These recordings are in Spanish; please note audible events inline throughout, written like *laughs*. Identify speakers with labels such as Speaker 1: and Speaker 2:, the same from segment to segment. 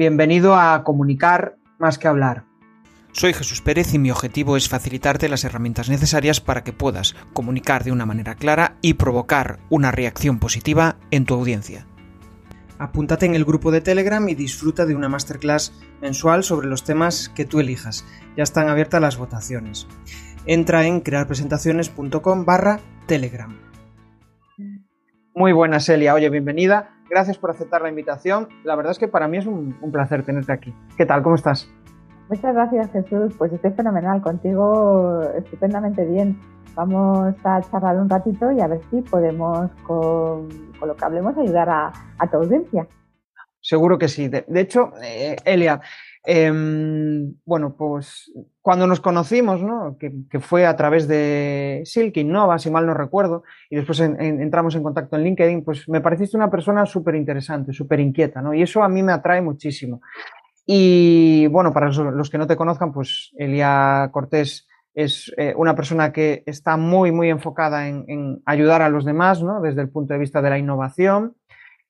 Speaker 1: bienvenido a Comunicar más que hablar.
Speaker 2: Soy Jesús Pérez y mi objetivo es facilitarte las herramientas necesarias para que puedas comunicar de una manera clara y provocar una reacción positiva en tu audiencia. Apúntate en el grupo de Telegram y disfruta de una masterclass mensual sobre los temas que tú elijas. Ya están abiertas las votaciones. Entra en crearpresentaciones.com barra Telegram. Muy buenas, Elia. Oye, bienvenida. Gracias por aceptar la invitación. La verdad es que para mí es un, placer tenerte aquí. ¿Qué tal? ¿Cómo estás?
Speaker 3: Muchas gracias, Jesús. Pues estoy fenomenal. Contigo estupendamente bien. Vamos a charlar un ratito y a ver si podemos, con, lo que hablemos, ayudar a, tu audiencia.
Speaker 1: Seguro que sí. De, hecho, eh, Elia, Em, bueno, pues cuando nos conocimos, ¿no? que, fue a través de Silk Innova, si mal no recuerdo, y después entramos en contacto en LinkedIn, pues me pareciste una persona súper interesante, súper inquieta, ¿no? Y eso a mí me atrae muchísimo. Y bueno, para los que no te conozcan, pues Elia Cortés es eh, una persona que está muy, muy enfocada en, ayudar a los demás, ¿no? Desde el punto de vista de la innovación.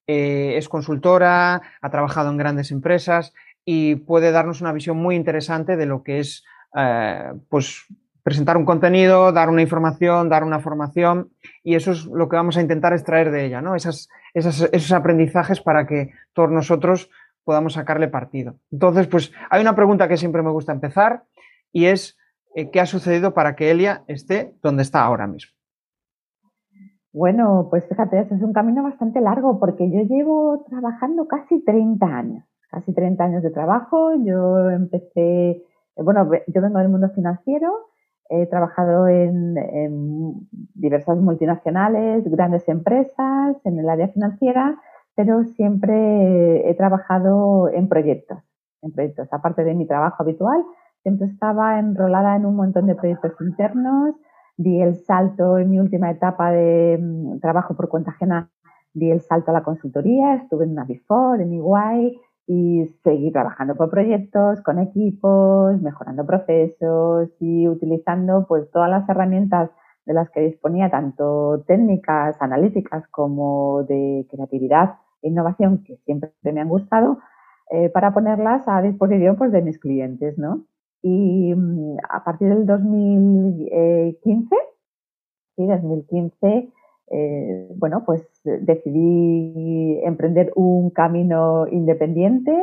Speaker 1: Eh, es consultora, ha trabajado en grandes empresas, y puede darnos una visión muy interesante de lo que es eh, pues, presentar un contenido, dar una información, dar una formación y eso es lo que vamos a intentar extraer de ella, ¿no? Esos aprendizajes para que todos nosotros podamos sacarle partido. Entonces, pues hay una pregunta que siempre me gusta empezar y es eh, ¿qué ha sucedido para que Elia esté donde está ahora mismo?
Speaker 3: Bueno, pues fíjate, es un camino bastante largo porque yo llevo trabajando casi 30 años casi 30 años de trabajo. Yo empecé, bueno, yo vengo del mundo financiero, he trabajado en, diversas multinacionales, grandes empresas, en el área financiera, pero siempre he trabajado en proyectos, en proyectos. Aparte de mi trabajo habitual, siempre estaba enrolada en un montón de proyectos internos. Di el salto en mi última etapa de mm, trabajo por cuenta ajena, di el salto a la consultoría, estuve en una Before, en Iguay, y seguir trabajando por proyectos, con equipos, mejorando procesos y utilizando pues todas las herramientas de las que disponía, tanto técnicas, analíticas como de creatividad e innovación, que siempre me han gustado, eh, para ponerlas a disposición pues, de mis clientes, ¿no? Y mm, a partir del 2015, sí, 2015, eh, bueno, pues decidí emprender un camino independiente,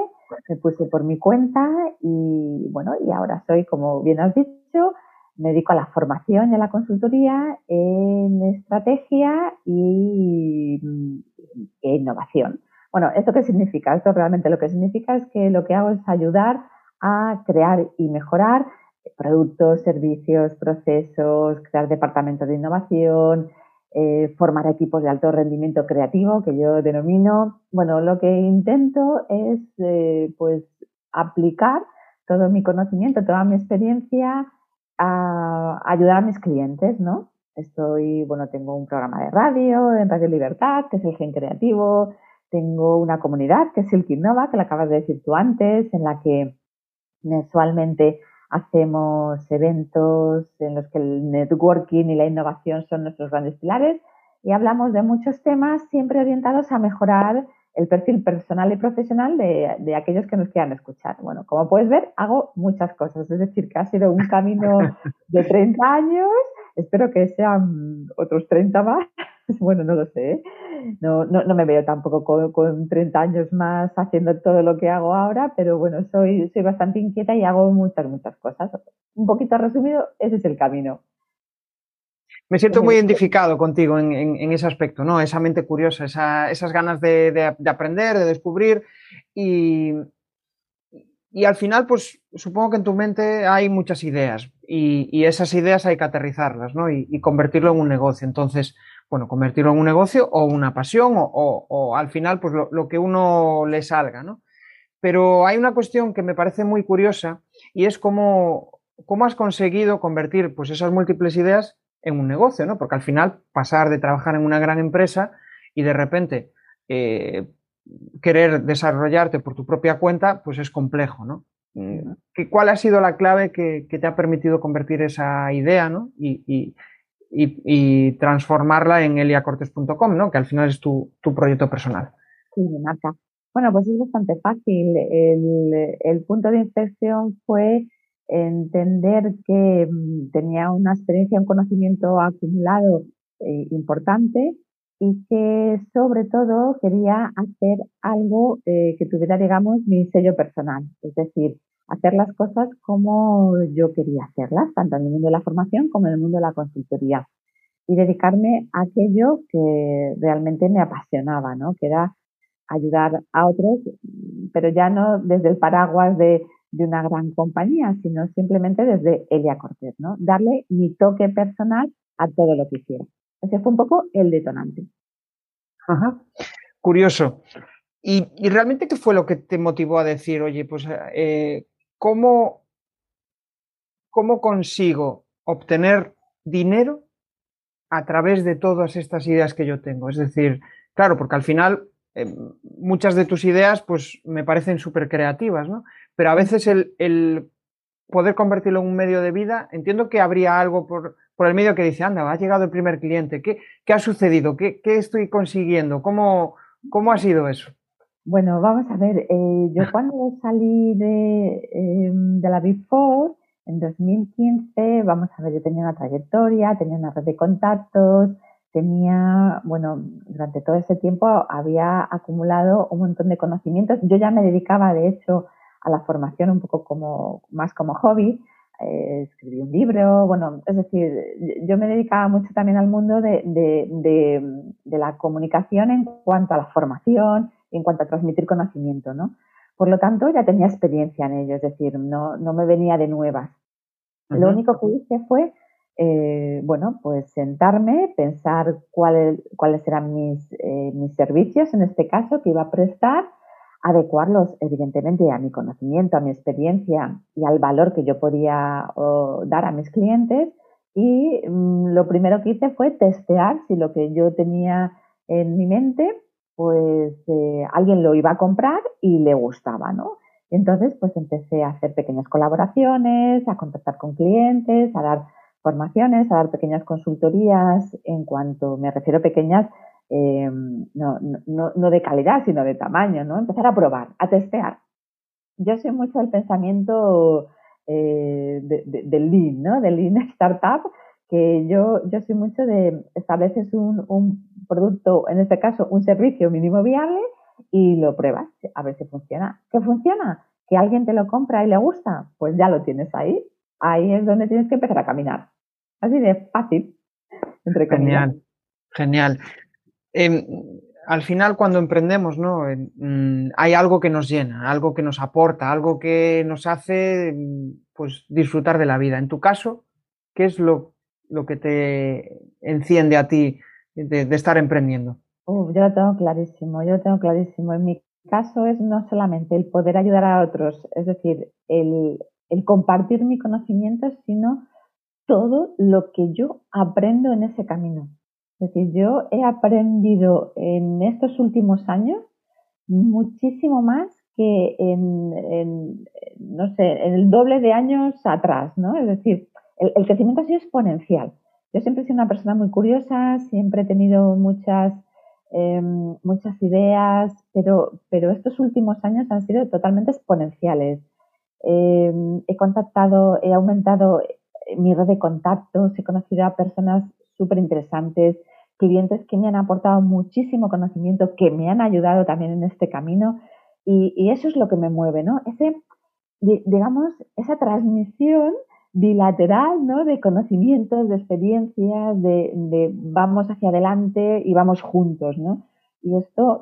Speaker 3: me puse por mi cuenta y bueno, y ahora soy, como bien has dicho, me dedico a la formación y a la consultoría en estrategia y e innovación. Bueno, ¿esto qué significa? Esto realmente lo que significa es que lo que hago es ayudar a crear y mejorar productos, servicios, procesos, crear departamentos de innovación, eh, formar equipos de alto rendimiento creativo, que yo denomino. Bueno, lo que intento es eh, pues aplicar todo mi conocimiento, toda mi experiencia a ayudar a mis clientes, ¿no? Estoy, bueno, tengo un programa de radio en Radio Libertad, que es el Gen Creativo, tengo una comunidad que es el Innova, que la acabas de decir tú antes, en la que mensualmente hacemos eventos en los que el networking y la innovación son nuestros grandes pilares y hablamos de muchos temas siempre orientados a mejorar el perfil personal y profesional de, aquellos que nos quieran escuchar. Bueno, como puedes ver, hago muchas cosas, es decir, que ha sido un camino *laughs* de 30 años, espero que sean otros 30 más, *laughs* bueno, no lo sé, ¿eh? no, no, no, me veo tampoco con, con, 30 años más haciendo todo lo que hago ahora, pero bueno, soy, soy bastante inquieta y hago muchas, muchas cosas. Un poquito resumido, ese es el camino.
Speaker 1: Me siento muy identificado contigo en, en, ese aspecto, ¿no? Esa mente curiosa, esa, esas ganas de, de, aprender, de descubrir y, y al final, pues supongo que en tu mente hay muchas ideas y, y esas ideas hay que aterrizarlas, ¿no? Y, y, convertirlo en un negocio. Entonces, bueno, convertirlo en un negocio o una pasión o, al final, pues lo, que uno le salga, ¿no? Pero hay una cuestión que me parece muy curiosa y es cómo, cómo has conseguido convertir pues esas múltiples ideas en un negocio, ¿no? Porque al final pasar de trabajar en una gran empresa y de repente eh, querer desarrollarte por tu propia cuenta, pues es complejo, ¿no? Mm, ¿Cuál ha sido la clave que, te ha permitido convertir esa idea, ¿no? y, y, transformarla en eliacortes.com, ¿no? Que al final es tu, proyecto personal.
Speaker 3: Sí, mi marca. Bueno, pues es bastante fácil. El, punto de inflexión fue entender que mm, tenía una experiencia, un conocimiento acumulado eh, importante y que sobre todo quería hacer algo eh, que tuviera, digamos, mi sello personal. Es decir, hacer las cosas como yo quería hacerlas, tanto en el mundo de la formación como en el mundo de la consultoría. Y dedicarme a aquello que realmente me apasionaba, ¿no? Que era ayudar a otros, pero ya no desde el paraguas de, una gran compañía, sino simplemente desde Elia Cortés, ¿no? Darle mi toque personal a todo lo que hiciera. Ese fue un poco el detonante.
Speaker 1: Ajá. Curioso. ¿Y, realmente qué fue lo que te motivó a decir, oye, pues, eh, ¿cómo, ¿cómo consigo obtener dinero a través de todas estas ideas que yo tengo? Es decir, claro, porque al final eh, muchas de tus ideas pues me parecen súper creativas, ¿no? Pero a veces el, poder convertirlo en un medio de vida, entiendo que habría algo por, el medio que dice, anda, ha llegado el primer cliente, ¿qué, ha sucedido? ¿Qué, estoy consiguiendo? ¿Cómo, ¿Cómo ha sido eso?
Speaker 3: Bueno, vamos a ver, eh, yo *laughs* cuando salí de, em, de la Big Four, en 2015, vamos a ver, yo tenía una trayectoria, tenía una red de contactos, tenía, bueno, durante todo ese tiempo había acumulado un montón de conocimientos. Yo ya me dedicaba, de hecho, a la formación un poco como, más como hobby. Eh, escribí un libro, bueno, es decir, yo me dedicaba mucho también al mundo de, de, la comunicación en cuanto a la formación en cuanto a transmitir conocimiento, ¿no? Por lo tanto, ya tenía experiencia en ello, es decir, no, no me venía de nuevas. Lo único que hice fue eh, bueno, pues sentarme, pensar cuáles eran mis, eh, mis servicios en este caso que iba a prestar, adecuarlos evidentemente a mi conocimiento, a mi experiencia y al valor que yo podía dar a mis clientes. Y mm, lo primero que hice fue testear si lo que yo tenía en mi mente, pues eh, alguien lo iba a comprar y le gustaba, ¿no? Entonces, pues empecé a hacer pequeñas colaboraciones, a contactar con clientes, a dar formaciones, a dar pequeñas consultorías, en cuanto me refiero a pequeñas, eh, no, no, no, de calidad, sino de tamaño, ¿no? Empezar a probar, a testear. Yo soy mucho del pensamiento eh, del Lean, ¿no? Del Lean *laughs* Startup, que yo, yo soy mucho de estableces un, un producto, en este caso un servicio mínimo viable y lo pruebas a ver si funciona. ¿Qué funciona? ¿Que alguien te lo compra y le gusta? Pues ya lo tienes ahí. Ahí es donde tienes que empezar a caminar. Así de fácil.
Speaker 1: Entre genial, genial. Em, al final, cuando emprendemos, ¿no? Mm, hay algo que nos llena, algo que nos aporta, algo que nos hace pues, disfrutar de la vida. En tu caso, ¿qué es lo, lo que te enciende a ti de, estar emprendiendo?
Speaker 3: yo lo tengo clarísimo, yo lo tengo clarísimo. En mi caso es no solamente el poder ayudar a otros, es decir, el, el compartir mi conocimiento, sino todo lo que yo aprendo en ese camino. Es decir, yo he aprendido en estos últimos años muchísimo más que en, no sé, en el doble de años atrás, ¿no? Es decir, el, crecimiento ha sido exponencial. Yo siempre he sido una persona muy curiosa, siempre he tenido muchas, em, muchas ideas, pero, pero estos últimos años han sido totalmente exponenciales. Em, he contactado, he aumentado mi red de contactos, he conocido a personas súper interesantes, clientes que me han aportado muchísimo conocimiento, que me han ayudado también en este camino y, eso es lo que me mueve, ¿no? Ese, digamos, esa transmisión bilateral, ¿no? De conocimientos, de experiencias, de, vamos hacia adelante y vamos juntos, ¿no? Y esto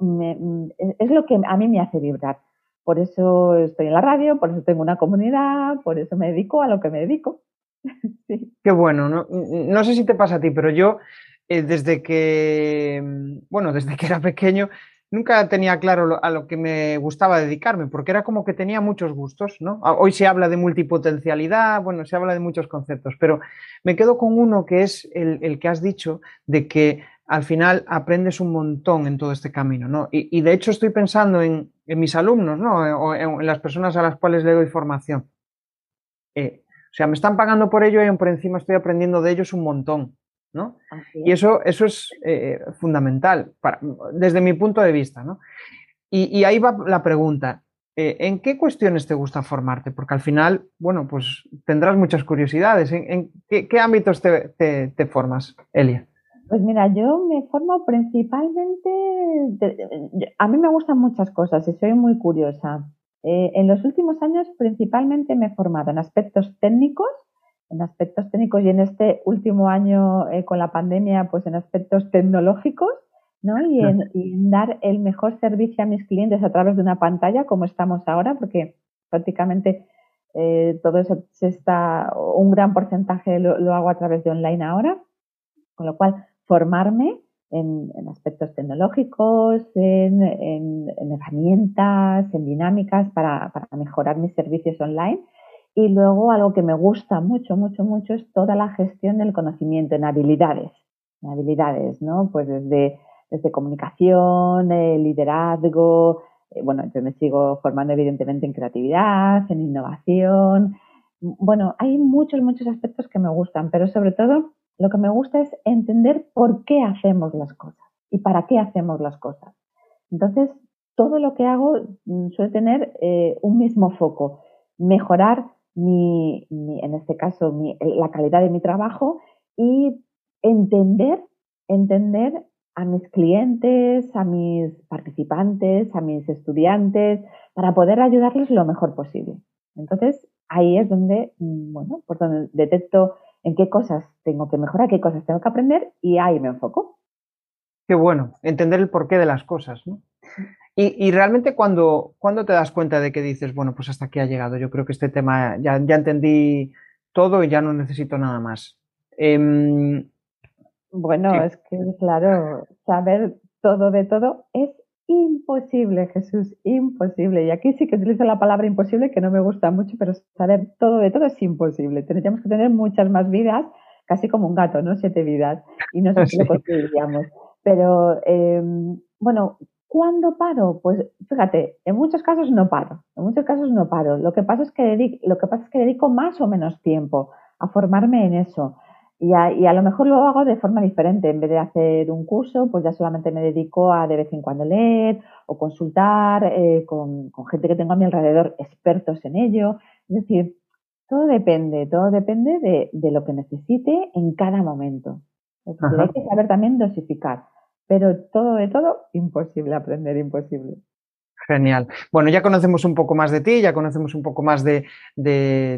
Speaker 3: es lo que a mí me hace vibrar. Por eso estoy en la radio, por eso tengo una comunidad, por eso me dedico a lo que me dedico. *laughs*
Speaker 1: Qué bueno, no, sé si te pasa a ti, pero yo eh, desde que, bueno, desde que era pequeño, nunca tenía claro a lo que me gustaba dedicarme, porque era como que tenía muchos gustos, ¿no? Hoy se habla de multipotencialidad, bueno, se habla de muchos conceptos, pero me quedo con uno que es el, que has dicho de que al final aprendes un montón en todo este camino, ¿no? Y, de hecho estoy pensando en, mis alumnos, ¿no? O en, las personas a las cuales le doy formación. Eh, o sea, me están pagando por ello y por encima estoy aprendiendo de ellos un montón. ¿no? Y eso, eso es eh, fundamental desde mi punto de vista. ¿no? Y, ahí va la pregunta. Eh, ¿En qué cuestiones te gusta formarte? Porque al final, bueno, pues tendrás muchas curiosidades. ¿En, qué, ámbitos te, formas, Elia?
Speaker 3: Pues mira, yo me formo principalmente, a mí me gustan muchas cosas y soy muy curiosa. Eh, en los últimos años principalmente me he formado en aspectos técnicos, en aspectos técnicos y en este último año eh, con la pandemia, pues en aspectos tecnológicos, ¿no? Y en, dar el mejor servicio a mis clientes a través de una pantalla, como estamos ahora, porque prácticamente eh, todo eso se está, un gran porcentaje lo, hago a través de online ahora, con lo cual formarme en, aspectos tecnológicos, en, herramientas, en dinámicas para, para mejorar mis servicios online y luego algo que me gusta mucho, mucho, mucho es toda la gestión del conocimiento en habilidades. En habilidades, ¿no? Pues desde, desde comunicación, eh, liderazgo, eh, bueno, yo me sigo formando evidentemente en creatividad, en innovación. Bueno, hay muchos, muchos aspectos que me gustan, pero sobre todo lo que me gusta es entender por qué hacemos las cosas y para qué hacemos las cosas. Entonces, todo lo que hago mm, suele tener eh, un mismo foco, mejorar mi, en este caso, la calidad de mi trabajo y entender, entender a mis clientes, a mis participantes, a mis estudiantes, para poder ayudarles lo mejor posible. Entonces, ahí es donde, mm, bueno, por donde detecto en qué cosas tengo que mejorar, qué cosas tengo que aprender y ahí me enfoco.
Speaker 1: Qué bueno, entender el porqué de las cosas, ¿no? Y, realmente cuando, cuando te das cuenta de que dices, bueno, pues hasta aquí ha llegado, yo creo que este tema ya, ya entendí todo y ya no necesito nada más. Em,
Speaker 3: bueno, es que claro, saber todo de todo es imposible, Jesús, imposible. Y aquí sí que utilizo la palabra imposible, que no me gusta mucho, pero saber todo de todo es imposible. Tendríamos que tener muchas más vidas, casi como un gato, ¿no? Siete vidas. Y no sé si lo *laughs* conseguiríamos. Pero, em, bueno, ¿Cuándo paro? Pues fíjate, en muchos casos no paro, en muchos casos no paro. Lo que pasa es que dedico, lo que pasa es que dedico más o menos tiempo a formarme en eso. Y a, lo mejor lo hago de forma diferente. En vez de hacer un curso, pues ya solamente me dedico a de vez en cuando leer o consultar eh, con, gente que tengo a mi alrededor, expertos en ello. Es decir, todo depende, todo depende de, lo que necesite en cada momento. hay que saber también dosificar. Pero todo de todo, imposible aprender, imposible.
Speaker 1: Genial. Bueno, ya conocemos un poco más de ti, ya conocemos un poco más de,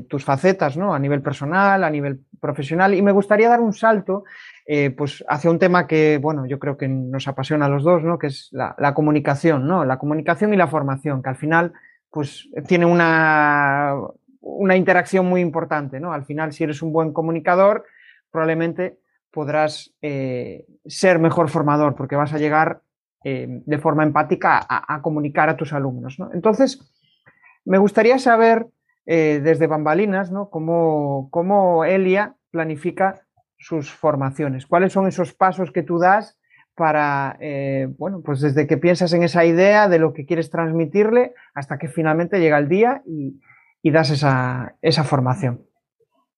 Speaker 1: tus facetas, ¿no? A nivel personal, a nivel profesional, y me gustaría dar un salto, eh, pues, hacia un tema que, bueno, yo creo que nos apasiona a los dos, ¿no? Que es la, comunicación, ¿no? La comunicación y la formación, que al final, pues, tiene una, una interacción muy importante, ¿no? Al final, si eres un buen comunicador, probablemente podrás eh, ser mejor formador porque vas a llegar eh, de forma empática a, comunicar a tus alumnos. Entonces, me gustaría saber eh, desde bambalinas ¿no? cómo, cómo Elia planifica sus formaciones, cuáles son esos pasos que tú das para, bueno, pues desde que piensas en esa idea de lo que quieres transmitirle hasta que finalmente llega el día y, das esa, esa formación.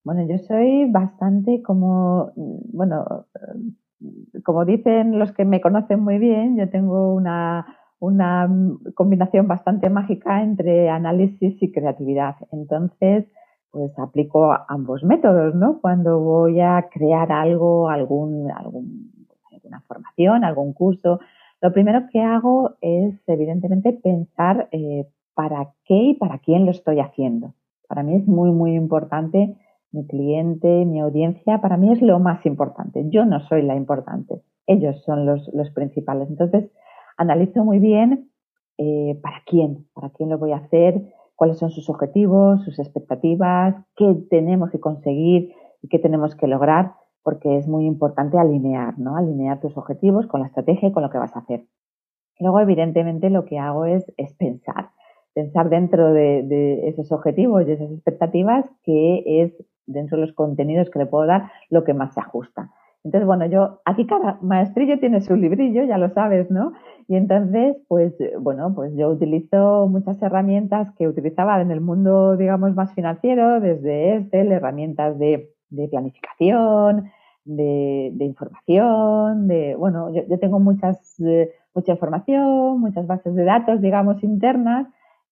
Speaker 3: Bueno, yo soy bastante como, bueno, como dicen los que me conocen muy bien, yo tengo una, combinación bastante mágica entre análisis y creatividad. Entonces, pues aplico ambos métodos, ¿no? Cuando voy a crear algo, algún, algún, alguna formación, algún curso, lo primero que hago es, evidentemente, pensar eh, para qué y para quién lo estoy haciendo. Para mí es muy, muy importante mi cliente, mi audiencia, para mí es lo más importante. Yo no soy la importante, ellos son los, principales. Entonces, analizo muy bien eh, para quién, para quién lo voy a hacer, cuáles son sus objetivos, sus expectativas, qué tenemos que conseguir y qué tenemos que lograr, porque es muy importante alinear, ¿no? Alinear tus objetivos con la estrategia y con lo que vas a hacer. Luego, evidentemente, lo que hago es, es pensar pensar dentro de, esos objetivos y esas expectativas que es dentro de los contenidos que le puedo dar lo que más se ajusta. Entonces, bueno, yo, aquí cada maestrillo tiene su librillo, ya lo sabes, ¿no? Y entonces, pues, bueno, pues yo utilizo muchas herramientas que utilizaba en el mundo, digamos, más financiero, desde Excel, herramientas de, de planificación, de, información, de, bueno, yo, tengo muchas, eh, mucha información, muchas bases de datos, digamos, internas,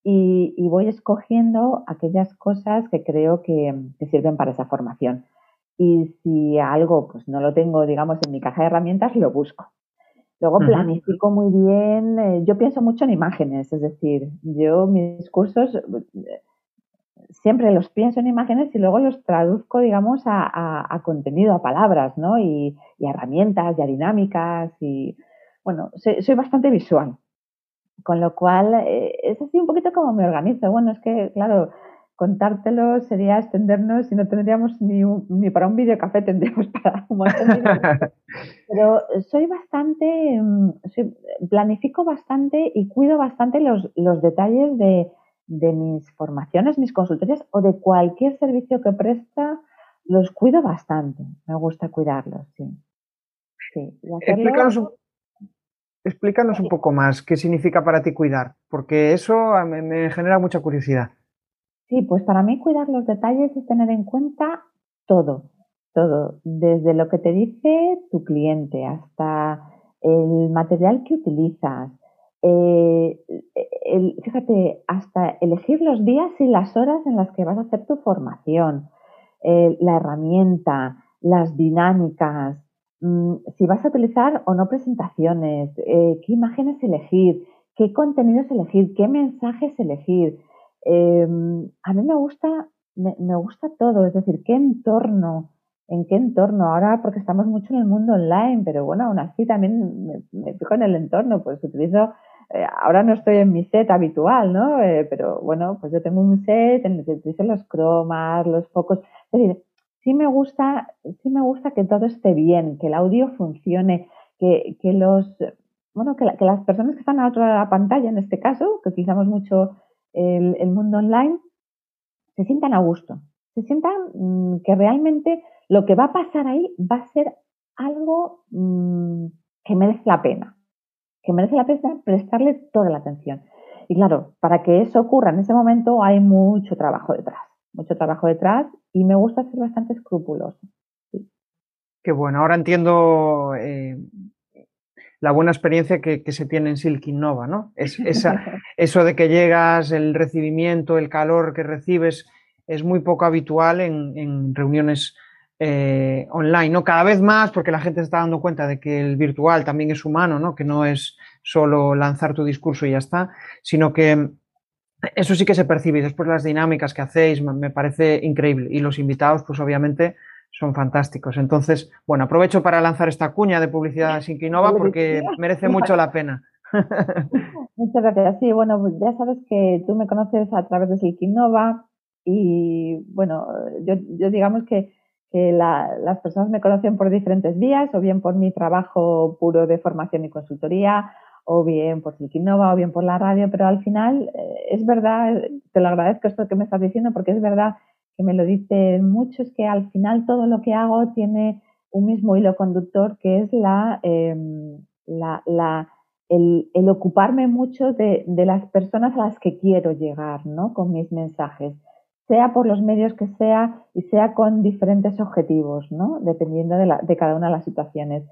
Speaker 3: y, voy escogiendo aquellas cosas que creo que, sirven para esa formación. Y si algo pues no lo tengo, digamos, en mi caja de herramientas, lo busco. Luego planifico muy bien, eh, yo pienso mucho en imágenes, es decir, yo mis cursos siempre los pienso en imágenes y luego los traduzco, digamos, a, contenido, a palabras, ¿no? Y, a herramientas, y a dinámicas, y bueno, soy, bastante visual. Con lo cual, eh, es así un poquito como me organizo. Bueno, es que, claro, contártelo sería extendernos y no tendríamos ni, ni para un videocafé, tendríamos *laughs* para un montón de Pero soy bastante, mm, planifico bastante y cuido bastante los, los detalles de, de mis formaciones, mis consultorías o de cualquier servicio que presta, los cuido bastante. Me gusta cuidarlos, sí.
Speaker 1: Explícanos, un, poco más qué significa para ti cuidar, porque eso me, me genera mucha curiosidad.
Speaker 3: Sí, pues para mí cuidar los detalles es tener en cuenta todo, todo, desde lo que te dice tu cliente hasta el material que utilizas, eh, fíjate, hasta elegir los días y las horas en las que vas a hacer tu formación, eh, la herramienta, las dinámicas, si vas a utilizar o no presentaciones, eh, qué imágenes elegir, qué contenidos elegir, qué mensajes elegir. Em, a mí me gusta, me, gusta todo, es decir, qué entorno, en qué entorno. Ahora, porque estamos mucho en el mundo online, pero bueno, aún así también me, me fijo en el entorno, pues utilizo eh, ahora no estoy en mi set habitual, ¿no? Eh, pero bueno, pues yo tengo un set en el que utilizo los cromas, los focos. Es decir, sí me gusta, sí me gusta que todo esté bien, que el audio funcione, que, los, bueno, que, las personas que están a otra pantalla, en este caso, que utilizamos mucho el, el mundo online, se sientan a gusto, se sientan mm, que realmente lo que va a pasar ahí va a ser algo mmm, que merece la pena que merece la pena prestarle toda la atención. Y claro, para que eso ocurra en ese momento hay mucho trabajo detrás, mucho trabajo detrás y me gusta ser bastante escrupuloso.
Speaker 1: Qué bueno, ahora entiendo eh, la buena experiencia que, se tiene en Silk Innova, ¿no? Es, esa, *laughs* eso de que llegas, el recibimiento, el calor que recibes, es muy poco habitual en, en reuniones eh, online, ¿no? Cada vez más, porque la gente se está dando cuenta de que el virtual también es humano, ¿no? Que no es solo lanzar tu discurso y ya está, sino que eso sí que se percibe y después las dinámicas que hacéis me parece increíble y los invitados, pues obviamente son fantásticos. Entonces, bueno, aprovecho para lanzar esta cuña de publicidad sin Sinquinova porque merece mucho la pena. *laughs*
Speaker 3: Muchas gracias. Sí, bueno, pues ya sabes que tú me conoces a través de Sinquinova y bueno, yo, yo digamos que que las personas me conocen por diferentes vías, o bien por mi trabajo puro de formación y consultoría, o bien por Silkinova, o bien por la radio, pero al final eh, es verdad, te lo agradezco esto que me estás diciendo, porque es verdad que me lo dicen muchos, que al final todo lo que hago tiene un mismo hilo conductor, que es la, em, la, el, el, ocuparme mucho de, de, las personas a las que quiero llegar, ¿no? Con mis mensajes sea por los medios que sea y sea con diferentes objetivos, ¿no? Dependiendo de, cada una de las situaciones.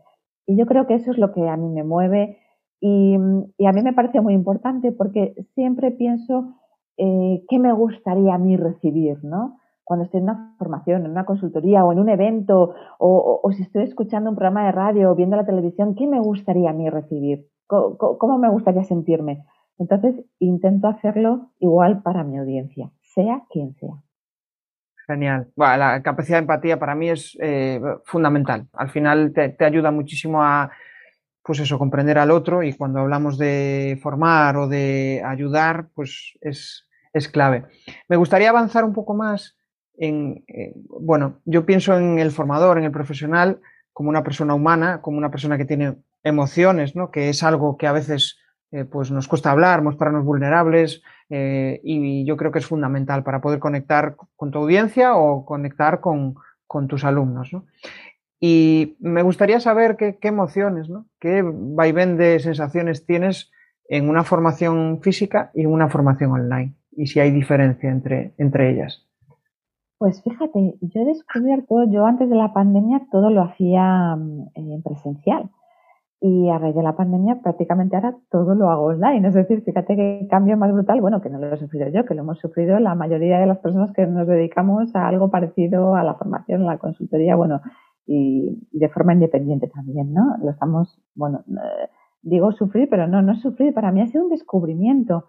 Speaker 3: Y yo creo que eso es lo que a mí me mueve y, a mí me parece muy importante porque siempre pienso eh, qué me gustaría a mí recibir, ¿no? Cuando estoy en una formación, en una consultoría o en un evento o, si estoy escuchando un programa de radio o viendo la televisión, ¿qué me gustaría a mí recibir? cómo me gustaría sentirme? Entonces intento hacerlo igual para mi audiencia sea quien sea.
Speaker 1: Genial. la capacidad de empatía para mí es eh, fundamental. Al final te, ayuda muchísimo a, pues eso, comprender al otro y cuando hablamos de formar o de ayudar, pues es, es clave. Me gustaría avanzar un poco más en, eh, bueno, yo pienso en el formador, en el profesional, como una persona humana, como una persona que tiene emociones, ¿no? Que es algo que a veces eh, pues nos cuesta hablar, mostrarnos vulnerables eh, y yo creo que es fundamental para poder conectar con tu audiencia o conectar con, tus alumnos. Y me gustaría saber qué, emociones, ¿no? qué vaivén de sensaciones tienes en una formación física y en una formación online y si hay diferencia entre, entre ellas.
Speaker 3: Pues fíjate, yo he descubierto, yo antes de la pandemia todo lo hacía mm, en presencial. Y a raíz de la pandemia prácticamente ahora todo lo hago online. Es decir, fíjate que cambio más brutal, bueno, que no lo he sufrido yo, que lo hemos sufrido la mayoría de las personas que nos dedicamos a algo parecido a la formación, a la consultoría, bueno, y de forma independiente también, ¿no? Lo estamos, bueno, eh, digo sufrir, pero no, no sufrir, para mí ha sido un descubrimiento.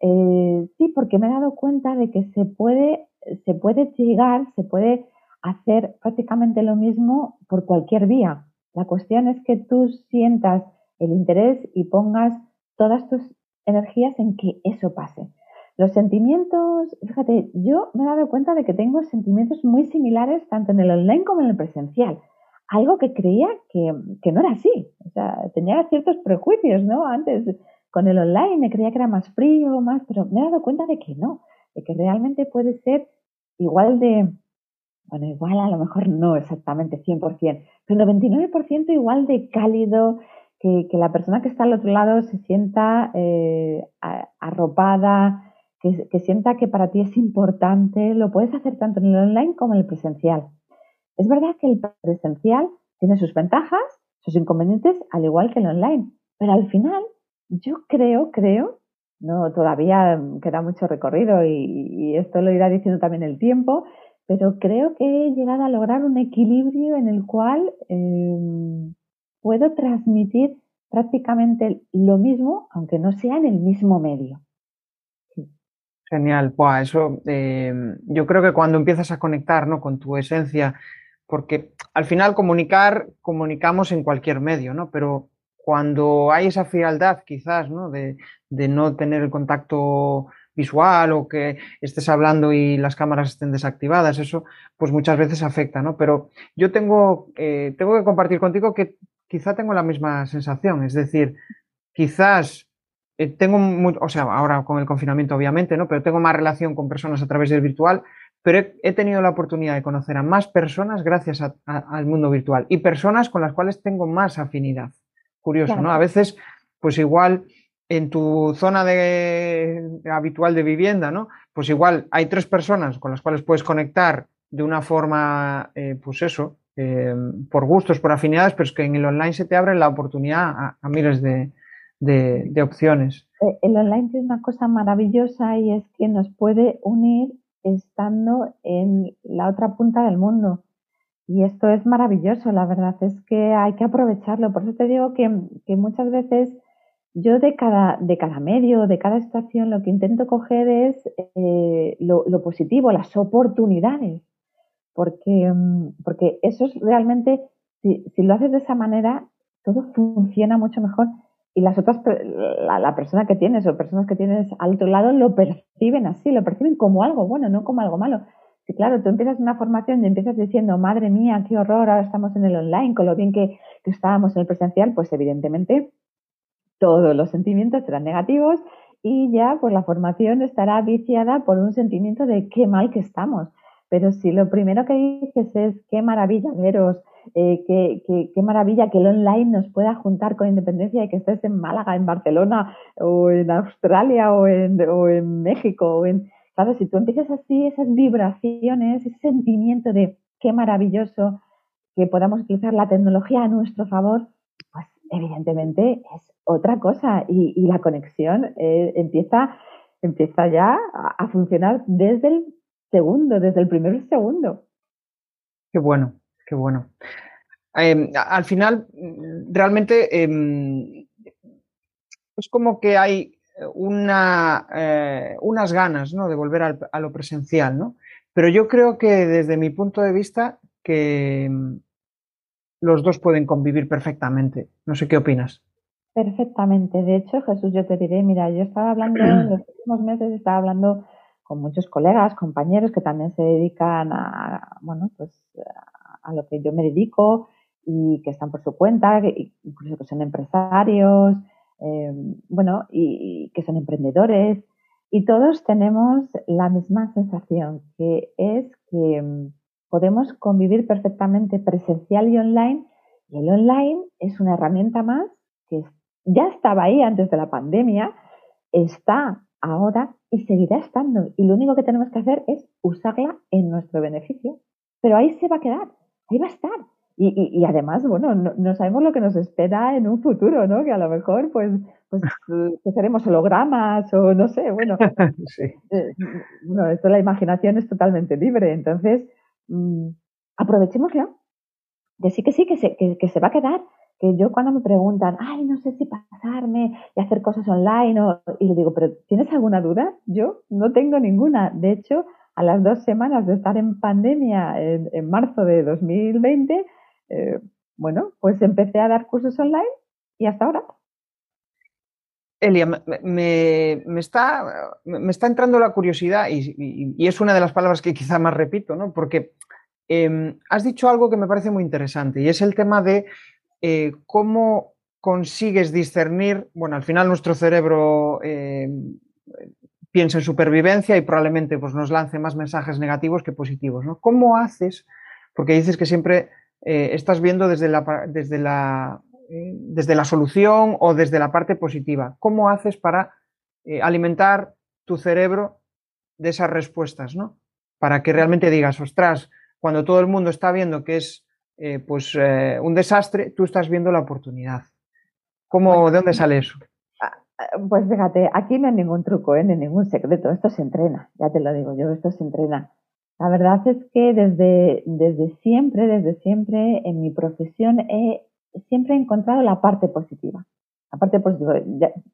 Speaker 3: Eh, sí, porque me he dado cuenta de que se puede, se puede llegar, se puede hacer prácticamente lo mismo por cualquier vía. La cuestión es que tú sientas el interés y pongas todas tus energías en que eso pase. Los sentimientos, fíjate, yo me he dado cuenta de que tengo sentimientos muy similares tanto en el online como en el presencial. Algo que creía que, no era así. O sea, tenía ciertos prejuicios, ¿no? Antes con el online me creía que era más frío, más, pero me he dado cuenta de que no, de que realmente puede ser igual de, bueno, igual a lo mejor no exactamente 100%, pero 99% igual de cálido, que, la persona que está al otro lado se sienta eh, arropada, que, sienta que para ti es importante, lo puedes hacer tanto en el online como en el presencial. Es verdad que el presencial tiene sus ventajas, sus inconvenientes, al igual que el online, pero al final yo creo, creo, no todavía queda mucho recorrido y esto lo irá diciendo también el tiempo, pero creo que he llegado a lograr un equilibrio en el cual em, puedo transmitir prácticamente lo mismo, aunque no sea en el mismo medio.
Speaker 1: Genial, Buah, eso em, yo creo que cuando empiezas a conectar ¿no? con tu esencia, porque al final comunicar, comunicamos en cualquier medio, ¿no? Pero cuando hay esa frialdad quizás, ¿no? De, de no tener el contacto visual o que estés hablando y las cámaras estén desactivadas, eso pues muchas veces afecta, ¿no? Pero yo tengo, eh, tengo que compartir contigo que quizá tengo la misma sensación, es decir, quizás eh, tengo, o sea, ahora con el confinamiento obviamente, ¿no? Pero tengo más relación con personas a través del virtual, pero he, tenido la oportunidad de conocer a más personas gracias al mundo virtual y personas con las cuales tengo más afinidad. Curioso, ¿no? A veces, pues igual en tu zona de, habitual de vivienda, ¿no? Pues igual hay tres personas con las cuales puedes conectar de una forma, eh, pues eso, eh, por gustos, por afinidades, pero es que en el online se te abre la oportunidad a, miles de, de, opciones.
Speaker 3: Eh, el online tiene una cosa maravillosa y es que nos puede unir estando en la otra punta del mundo. Y esto es maravilloso, la verdad es que hay que aprovecharlo. Por eso te digo que, que muchas veces yo de cada, de cada medio, de cada estación, lo que intento coger es eh, lo, positivo, las oportunidades, porque, mm, porque eso es realmente, si, lo haces de esa manera, todo funciona mucho mejor y las otras, la, la, persona que tienes o personas que tienes al otro lado lo perciben así, lo perciben como algo bueno, no como algo malo. Si claro, tú empiezas una formación y empiezas diciendo, madre mía, qué horror, ahora estamos en el online, con lo bien que, que estábamos en el presencial, pues evidentemente todos los sentimientos serán negativos y ya pues la formación estará viciada por un sentimiento de qué mal que estamos. Pero si lo primero que dices es qué maravilla veros, eh, qué, maravilla que el online nos pueda juntar con independencia de que estés en Málaga, en Barcelona o en Australia o en, o en México. O en, claro, si tú empiezas así, esas vibraciones, ese sentimiento de qué maravilloso que podamos utilizar la tecnología a nuestro favor, pues evidentemente es otra cosa y, la conexión eh, empieza, empieza ya a, funcionar desde el segundo, desde el primer segundo.
Speaker 1: Qué bueno, qué bueno. Em, al final, realmente em, es como que hay una, eh, unas ganas ¿no? de volver a lo presencial, ¿no? Pero yo creo que desde mi punto de vista que em, los dos pueden convivir perfectamente. No sé qué opinas.
Speaker 3: Perfectamente. De hecho, Jesús, yo te diré, mira, yo estaba hablando en los *clears throat* últimos meses, estaba hablando con muchos colegas, compañeros que también se dedican a, bueno, pues a lo que yo me dedico y que están por su cuenta, incluso que son empresarios, em, bueno, y, que son emprendedores. Y todos tenemos la misma sensación, que es que em, podemos convivir perfectamente presencial y online. Y el online es una herramienta más que ya estaba ahí antes de la pandemia, está ahora y seguirá estando. Y lo único que tenemos que hacer es usarla en nuestro beneficio. Pero ahí se va a quedar, ahí va a estar. Y, además, bueno, no, sabemos lo que nos espera en un futuro, ¿no? Que a lo mejor, pues, pues que seremos hologramas o no sé, bueno. *laughs* sí. Eh, bueno, esto la imaginación es totalmente libre. Entonces, mmm, aprovechémoslo. Que sí, que sí, que se, que se va a quedar que yo cuando me preguntan, ay, no sé si pasarme y hacer cosas online, y le digo, pero ¿tienes alguna duda? Yo no tengo ninguna. De hecho, a las dos semanas de estar en pandemia en, marzo de 2020, eh, bueno, pues empecé a dar cursos online y hasta ahora.
Speaker 1: Elia, me, está, me está entrando la curiosidad y, es una de las palabras que quizá más repito, ¿no? Porque em, has dicho algo que me parece muy interesante y es el tema de eh, ¿cómo consigues discernir? Bueno, al final nuestro cerebro eh, piensa en supervivencia y probablemente pues, nos lance más mensajes negativos que positivos. ¿no? ¿Cómo haces? Porque dices que siempre eh, estás viendo desde la, desde, la, desde la solución o desde la parte positiva. ¿Cómo haces para alimentar tu cerebro de esas respuestas? ¿no? Para que realmente digas, ostras, cuando todo el mundo está viendo que es eh, pues eh, un desastre, tú estás viendo la oportunidad. ¿Cómo, ¿De dónde sale eso?
Speaker 3: Ah, pues fíjate, aquí no hay ningún truco, ¿eh? ni ningún secreto, esto se entrena, ya te lo digo yo, esto se entrena. La verdad es que desde, desde siempre, desde siempre en mi profesión he siempre he encontrado la parte positiva. La parte positiva,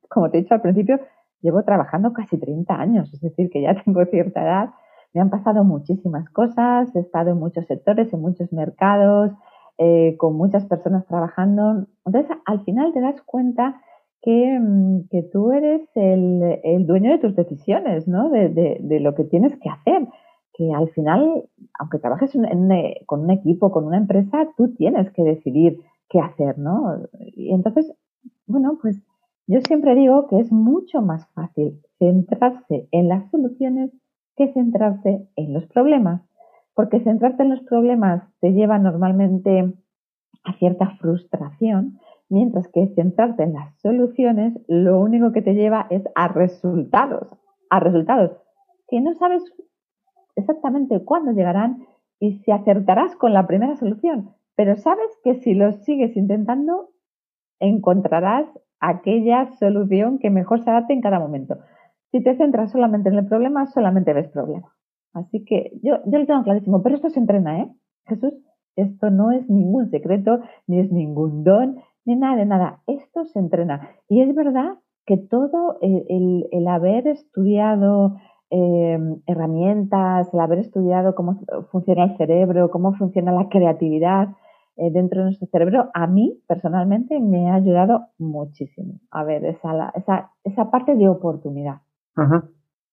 Speaker 3: como te he dicho al principio, llevo trabajando casi 30 años, es decir, que ya *laughs* tengo cierta edad me han pasado muchísimas cosas, he estado en muchos sectores, en muchos mercados, eh, con muchas personas trabajando. Entonces, al final te das cuenta que, mm, tú eres el, dueño de tus decisiones, ¿no? De, lo que tienes que hacer. Que al final, aunque trabajes con un equipo, con una empresa, tú tienes que decidir qué hacer, ¿no? Y entonces, bueno, pues yo siempre digo que es mucho más fácil centrarse en las soluciones que centrarse en los problemas, porque centrarte en los problemas te lleva normalmente a cierta frustración, mientras que centrarte en las soluciones lo único que te lleva es a resultados, a resultados que no sabes exactamente cuándo llegarán y si acertarás con la primera solución, pero sabes que si lo sigues intentando encontrarás aquella solución que mejor se adapte en cada momento. Si te centras solamente en el problema, solamente ves problema. Así que yo, yo lo tengo clarísimo, pero esto se entrena, ¿eh? Jesús, esto no es ningún secreto, ni es ningún don, ni nada de nada. Esto se entrena. Y es verdad que todo el, haber estudiado eh, herramientas, el haber estudiado cómo funciona el cerebro, cómo funciona la creatividad eh, dentro de nuestro cerebro, a mí personalmente me ha ayudado muchísimo a ver esa, esa, esa parte de oportunidad.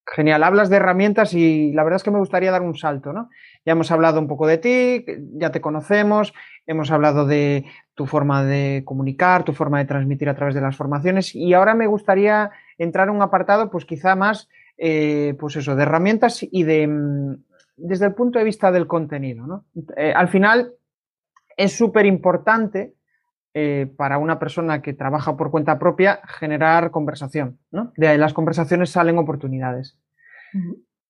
Speaker 1: Genial, hablas de herramientas y la verdad es que me gustaría dar un salto, ¿no? Ya hemos hablado un poco de ti, ya te conocemos, hemos hablado de tu forma de comunicar, tu forma de transmitir a través de las formaciones y ahora me gustaría entrar en un apartado, pues quizá más, eh, pues eso, de herramientas y de, mm, desde el punto de vista del contenido, ¿no? Eh, al final es súper importante eh, para una persona que trabaja por cuenta propia generar conversación. ¿no? De ahí las conversaciones salen oportunidades.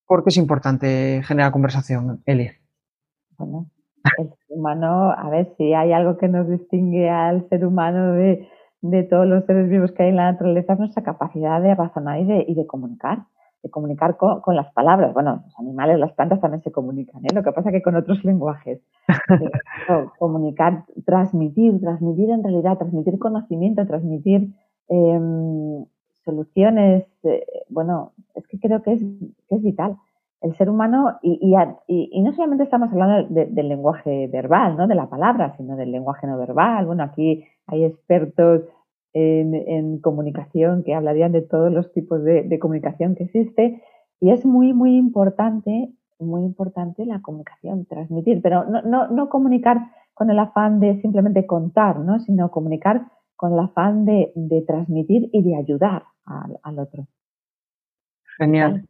Speaker 1: ¿Por qué es importante generar conversación, Eli?
Speaker 3: Bueno, el ser humano, a ver si hay algo que nos distingue al ser humano de, todos los seres vivos que hay en la naturaleza, es nuestra capacidad de razonar y de comunicar de comunicar con, las palabras. Bueno, los animales, las plantas también se comunican, ¿eh? lo que pasa que con otros *laughs* lenguajes. comunicar, transmitir, transmitir en realidad, transmitir conocimiento, transmitir em, soluciones. Eh, bueno, es que creo que es, que es vital. El ser humano, y, y, no solamente estamos hablando del lenguaje verbal, ¿no? de la palabra, sino del lenguaje no verbal. Bueno, aquí hay expertos en, comunicación, que hablarían de todos los tipos de, comunicación que existe. Y es muy, muy importante, muy importante la comunicación, transmitir, pero no, no, no comunicar con el afán de simplemente contar, ¿no? sino comunicar con el afán de, de transmitir y de ayudar al, al otro.
Speaker 1: Genial.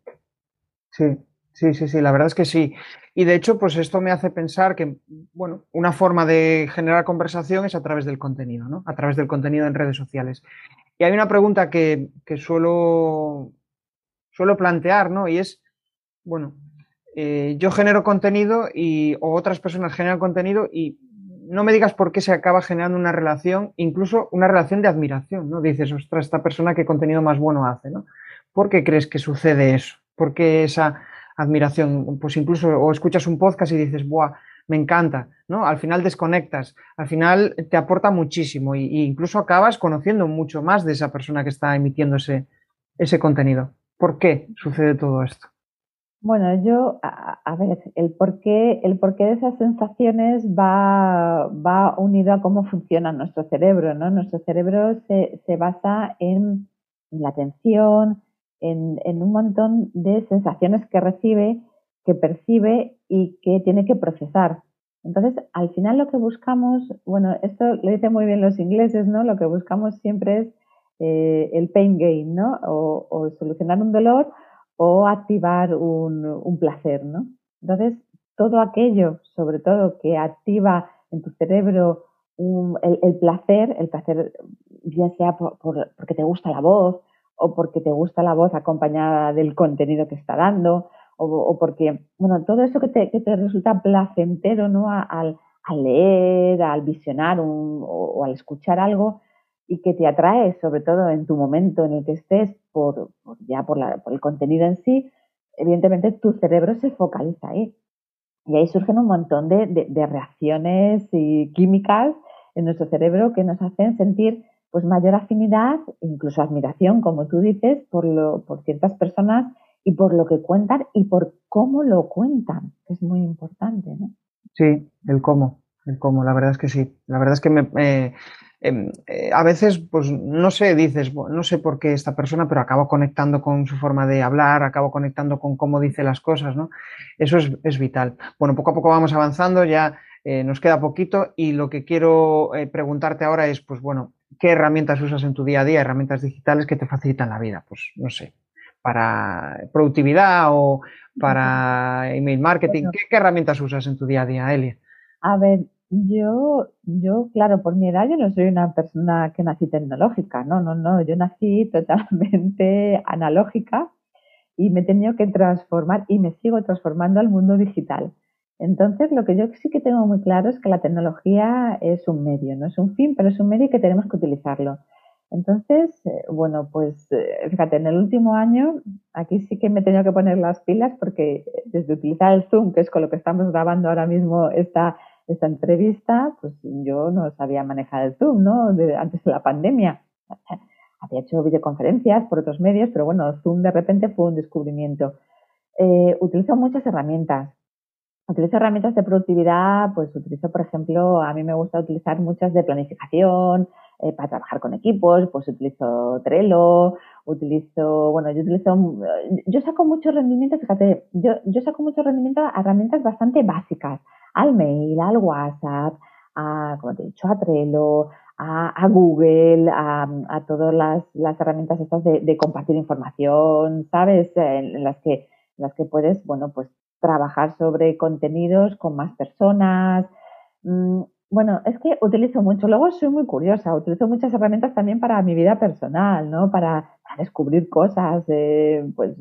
Speaker 1: Sí. Sí, sí, sí, la verdad es que sí. Y de hecho, pues esto me hace pensar que, bueno, una forma de generar conversación es a través del contenido, ¿no? A través del contenido en redes sociales. Y hay una pregunta que, suelo, suelo plantear, ¿no? Y es, bueno, eh, yo genero contenido y, o otras personas generan contenido y no me digas por qué se acaba generando una relación, incluso una relación de admiración, ¿no? Dices, ostras, esta persona qué contenido más bueno hace, ¿no? ¿Por qué crees que sucede eso? ¿Por qué esa admiración? Pues incluso, o escuchas un podcast y dices, ¡buah! Me encanta, ¿no? Al final desconectas, al final te aporta muchísimo e incluso acabas conociendo mucho más de esa persona que está emitiendo ese, ese contenido. ¿Por qué sucede todo esto?
Speaker 3: Bueno, yo, a, ver, el porqué, el porqué de esas sensaciones va, va unido a cómo funciona nuestro cerebro, ¿no? Nuestro cerebro se, se basa en, la atención, en, en, un montón de sensaciones que recibe, que percibe y que tiene que procesar. Entonces, al final lo que buscamos, bueno, esto lo dicen muy bien los ingleses, ¿no? Lo que buscamos siempre es eh, el pain gain, ¿no? O, o solucionar un dolor o activar un, placer, ¿no? Entonces, todo aquello, sobre todo, que activa en tu cerebro el, placer, el placer bien sea por, porque te gusta la voz o porque te gusta la voz acompañada del contenido que está dando o, porque, bueno, todo eso que te, que te resulta placentero, ¿no? Al, leer, al visionar o, al escuchar algo, y que te atrae, sobre todo en tu momento en el que estés, por, ya por, el contenido en sí, evidentemente tu cerebro se focaliza ahí. Y ahí surgen un montón de, reacciones y químicas en nuestro cerebro que nos hacen sentir pues mayor afinidad, incluso admiración, como tú dices, por, lo, por ciertas personas y por lo que cuentan y por cómo lo cuentan, que es muy importante. ¿no?
Speaker 1: Sí, el cómo, el cómo, la verdad es que sí. La verdad es que me, Em, eh, a veces, pues no sé, dices, no sé por qué esta persona, pero acabo conectando con su forma de hablar, acabo conectando con cómo dice las cosas, ¿no? Eso es, vital. Bueno, poco a poco vamos avanzando, ya eh, nos queda poquito y lo que quiero eh, preguntarte ahora es, pues bueno, ¿qué herramientas usas en tu día a día, herramientas digitales que te facilitan la vida? Pues no sé, para productividad o para email marketing, ¿qué, qué herramientas usas en tu día a día, Elia?
Speaker 3: A ver, yo, yo, claro, por mi edad yo no soy una persona que nací tecnológica, no, no, no, yo nací *laughs* totalmente analógica y me he tenido que transformar y me sigo transformando al mundo digital. Entonces, lo que yo sí que tengo muy claro es que la tecnología es un medio, no es un fin, pero es un medio y que tenemos que utilizarlo. Entonces, eh, bueno, pues eh, fíjate, en el último año aquí sí que me he tenido que poner las pilas porque desde utilizar el Zoom, que es con lo que estamos grabando ahora mismo esta esta entrevista, pues yo no sabía manejar el Zoom, ¿no? antes de la pandemia. *laughs* Había hecho videoconferencias por otros medios, pero bueno, Zoom de repente fue un descubrimiento. Eh, utilizo muchas herramientas. Utilizo herramientas de productividad, pues utilizo, por ejemplo, a mí me gusta utilizar muchas de planificación, eh, para trabajar con equipos, pues utilizo Trello, utilizo, bueno, yo utilizo, yo saco mucho rendimiento, fíjate, yo, yo saco mucho rendimiento a herramientas bastante básicas al mail, al WhatsApp, a, como te he dicho, a Trello, a, Google, a, todas las, herramientas estas de, compartir información, ¿sabes? En, las que, en las que puedes, bueno, pues trabajar sobre contenidos con más personas. Mm, bueno, es que utilizo mucho, luego soy muy curiosa, utilizo muchas herramientas también para mi vida personal, ¿no? Para, descubrir cosas, eh, pues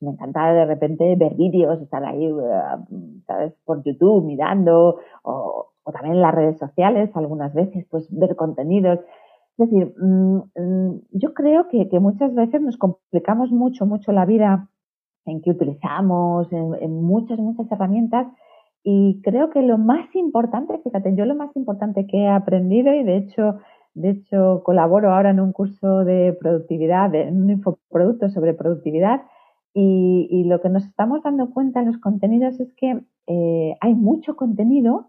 Speaker 3: me encanta de repente ver vídeos, estar ahí, eh, ¿sabes? Por YouTube mirando o, también en las redes sociales algunas veces, pues ver contenidos. Es decir, mm, mm, yo creo que, muchas veces nos complicamos mucho, mucho la vida en que utilizamos, en, muchas, muchas herramientas. Y creo que lo más importante, fíjate, yo lo más importante que he aprendido y de hecho, de hecho colaboro ahora en un curso de productividad, en un infoproducto sobre productividad, y, lo que nos estamos dando cuenta en los contenidos es que eh, hay mucho contenido,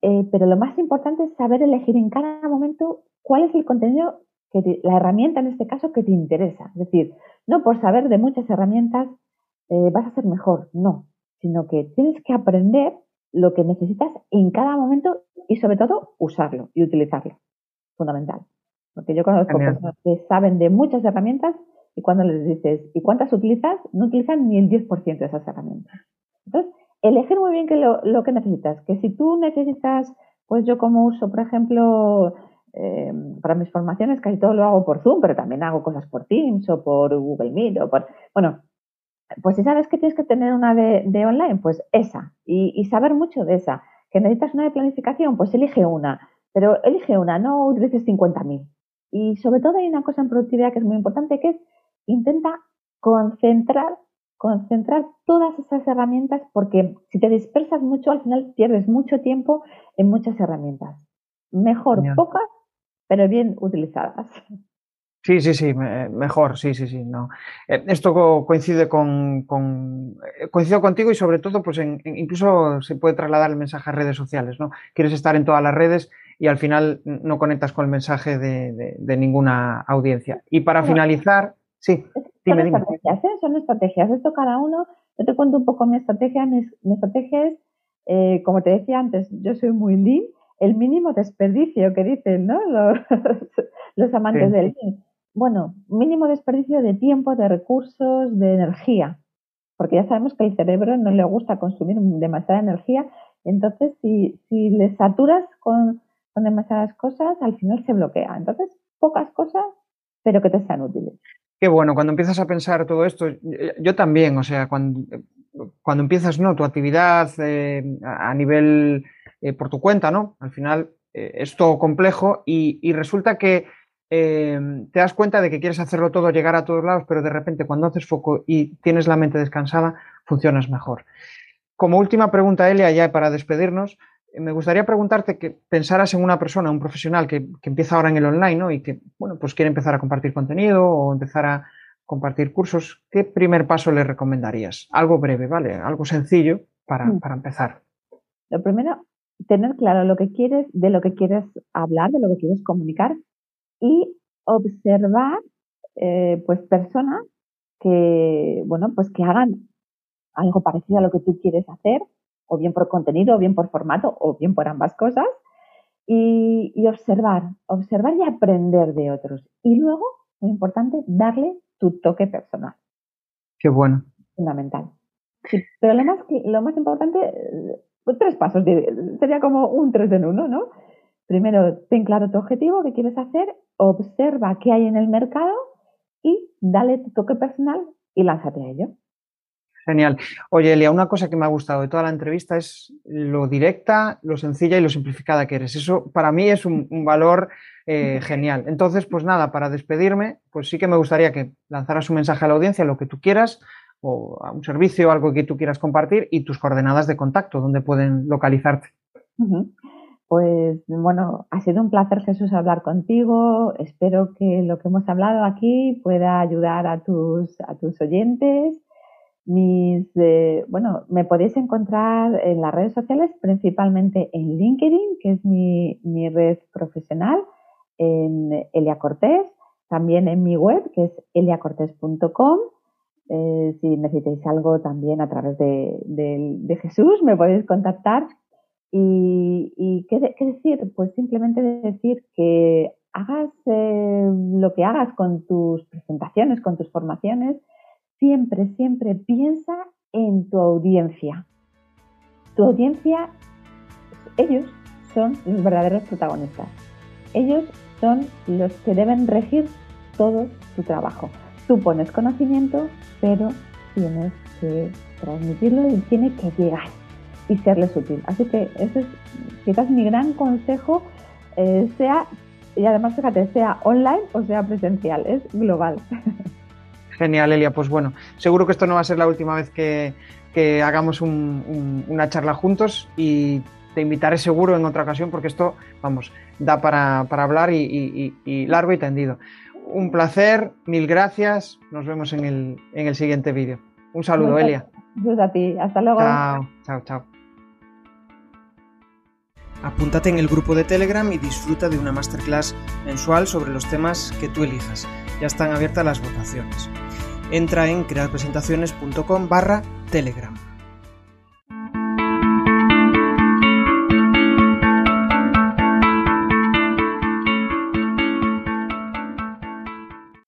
Speaker 3: eh, pero lo más importante es saber elegir en cada momento cuál es el contenido, que la herramienta en este caso que te interesa. Es decir, no por saber de muchas herramientas eh, vas a ser mejor, no, sino que tienes que aprender lo que necesitas en cada momento y sobre todo usarlo y utilizarlo. Fundamental. Porque yo conozco personas que saben de muchas herramientas y cuando les dices, ¿y cuántas utilizas? No utilizan ni el 10% de esas herramientas. Entonces, elegir muy bien que lo, que necesitas. Que si tú necesitas, pues yo como uso, por ejemplo, eh, para mis formaciones casi todo lo hago por Zoom, pero también hago cosas por Teams o por Google Meet o por... Bueno, pues si sabes que tienes que tener una de, online, pues esa, y, saber mucho de esa. Que necesitas una de planificación, pues elige una, pero elige una, no utilices 50.000. Y sobre todo hay una cosa en productividad que es muy importante, que es intenta concentrar, concentrar todas esas herramientas, porque si te dispersas mucho, al final pierdes mucho tiempo en muchas herramientas. Mejor pocas, pero bien utilizadas.
Speaker 1: Sí, sí, sí, mejor, sí, sí, sí. No. Eh, esto coincide con, eh, coincido contigo y sobre todo, pues incluso se puede trasladar el mensaje a redes sociales, ¿no? Quieres estar en todas las redes y al final no conectas con el mensaje de, ninguna audiencia. Y para finalizar, sí,
Speaker 3: dime, son estrategias, ¿eh? son estrategias. Esto cada uno, yo te cuento un poco mi estrategia. Mi, estrategia es, como te decía antes, yo soy muy lean, el mínimo desperdicio que dicen, ¿no? *laughs* Los, amantes del lean bueno, mínimo desperdicio de tiempo, de recursos, de energía, porque ya sabemos que el cerebro no le gusta consumir demasiada energía, entonces si, le saturas con, demasiadas cosas, al final se bloquea. Entonces, pocas cosas, pero que te sean útiles.
Speaker 1: Qué bueno, cuando empiezas a pensar todo esto, yo también, o sea, cuando, cuando empiezas ¿no? tu actividad eh, a nivel eh, por tu cuenta, ¿no? Al final eh, es todo complejo y resulta que Em, te das cuenta de que quieres hacerlo todo, llegar a todos lados, pero de repente cuando haces foco y tienes la mente descansada, funcionas mejor. Como última pregunta, Elia, ya para despedirnos, eh, me gustaría preguntarte que pensaras en una persona, un profesional que, empieza ahora en el online ¿no? y que bueno, pues quiere empezar a compartir contenido o empezar a compartir cursos, ¿qué primer paso le recomendarías? Algo breve, ¿vale? Algo sencillo para, mm. para empezar.
Speaker 3: Lo primero, tener claro lo que quieres, de lo que quieres hablar, de lo que quieres comunicar y observar eh, pues personas que bueno pues que hagan algo parecido a lo que tú quieres hacer o bien por contenido o bien por formato o bien por ambas cosas y, observar observar y aprender de otros. Y luego muy importante darle tu toque personal.
Speaker 1: Qué bueno.
Speaker 3: Fundamental. Pero lo más lo más importante pues tres pasos sería como un tres en uno no Primero, ten claro tu objetivo, qué quieres hacer, observa qué hay en el mercado y dale tu toque personal y lánzate a ello.
Speaker 1: Genial. Oye, Elia, una cosa que me ha gustado de toda la entrevista es lo directa, lo sencilla y lo simplificada que eres. Eso para mí es un, valor eh, *laughs* genial. Entonces, pues nada, para despedirme, pues sí que me gustaría que lanzaras un mensaje a la audiencia, lo que tú quieras, o a un servicio, algo que tú quieras compartir y tus coordenadas de contacto, donde pueden localizarte.
Speaker 3: Pues bueno, ha sido un placer Jesús hablar contigo. Espero que lo que hemos hablado aquí pueda ayudar a tus, a tus oyentes. Mis, eh, bueno, me podéis encontrar en las redes sociales, principalmente en LinkedIn, que es mi, mi red profesional, en Elia Cortés, también en mi web, que es eliacortés.com. Eh, si necesitáis algo también a través de, de Jesús, me podéis contactar y, ¿qué, decir? Pues simplemente decir que hagas eh, lo que hagas con tus presentaciones, con tus formaciones, siempre, siempre piensa en tu audiencia. Tu audiencia, ellos son los verdaderos protagonistas. Ellos son los que deben regir todo tu trabajo. Tú pones conocimiento, pero tienes que transmitirlo y tiene que llegar y serles útil. Así que ese es quizás mi gran consejo, eh, sea, y además fíjate, sea online o sea presencial, es global. *laughs*
Speaker 1: Genial, Elia. Pues bueno, seguro que esto no va a ser la última vez que, hagamos una charla juntos y te invitaré seguro en otra ocasión porque esto, vamos, da para, hablar y, largo y tendido. Un placer, mil gracias. Nos vemos en el, en el siguiente vídeo. Un saludo, Elia.
Speaker 3: Gracias a ti. Hasta luego.
Speaker 1: Chao, chao, chao.
Speaker 2: Apúntate en el grupo de Telegram y disfruta de una masterclass mensual sobre los temas que tú elijas. Ya están abiertas las votaciones. Entra en crearpresentaciones.com barra Telegram.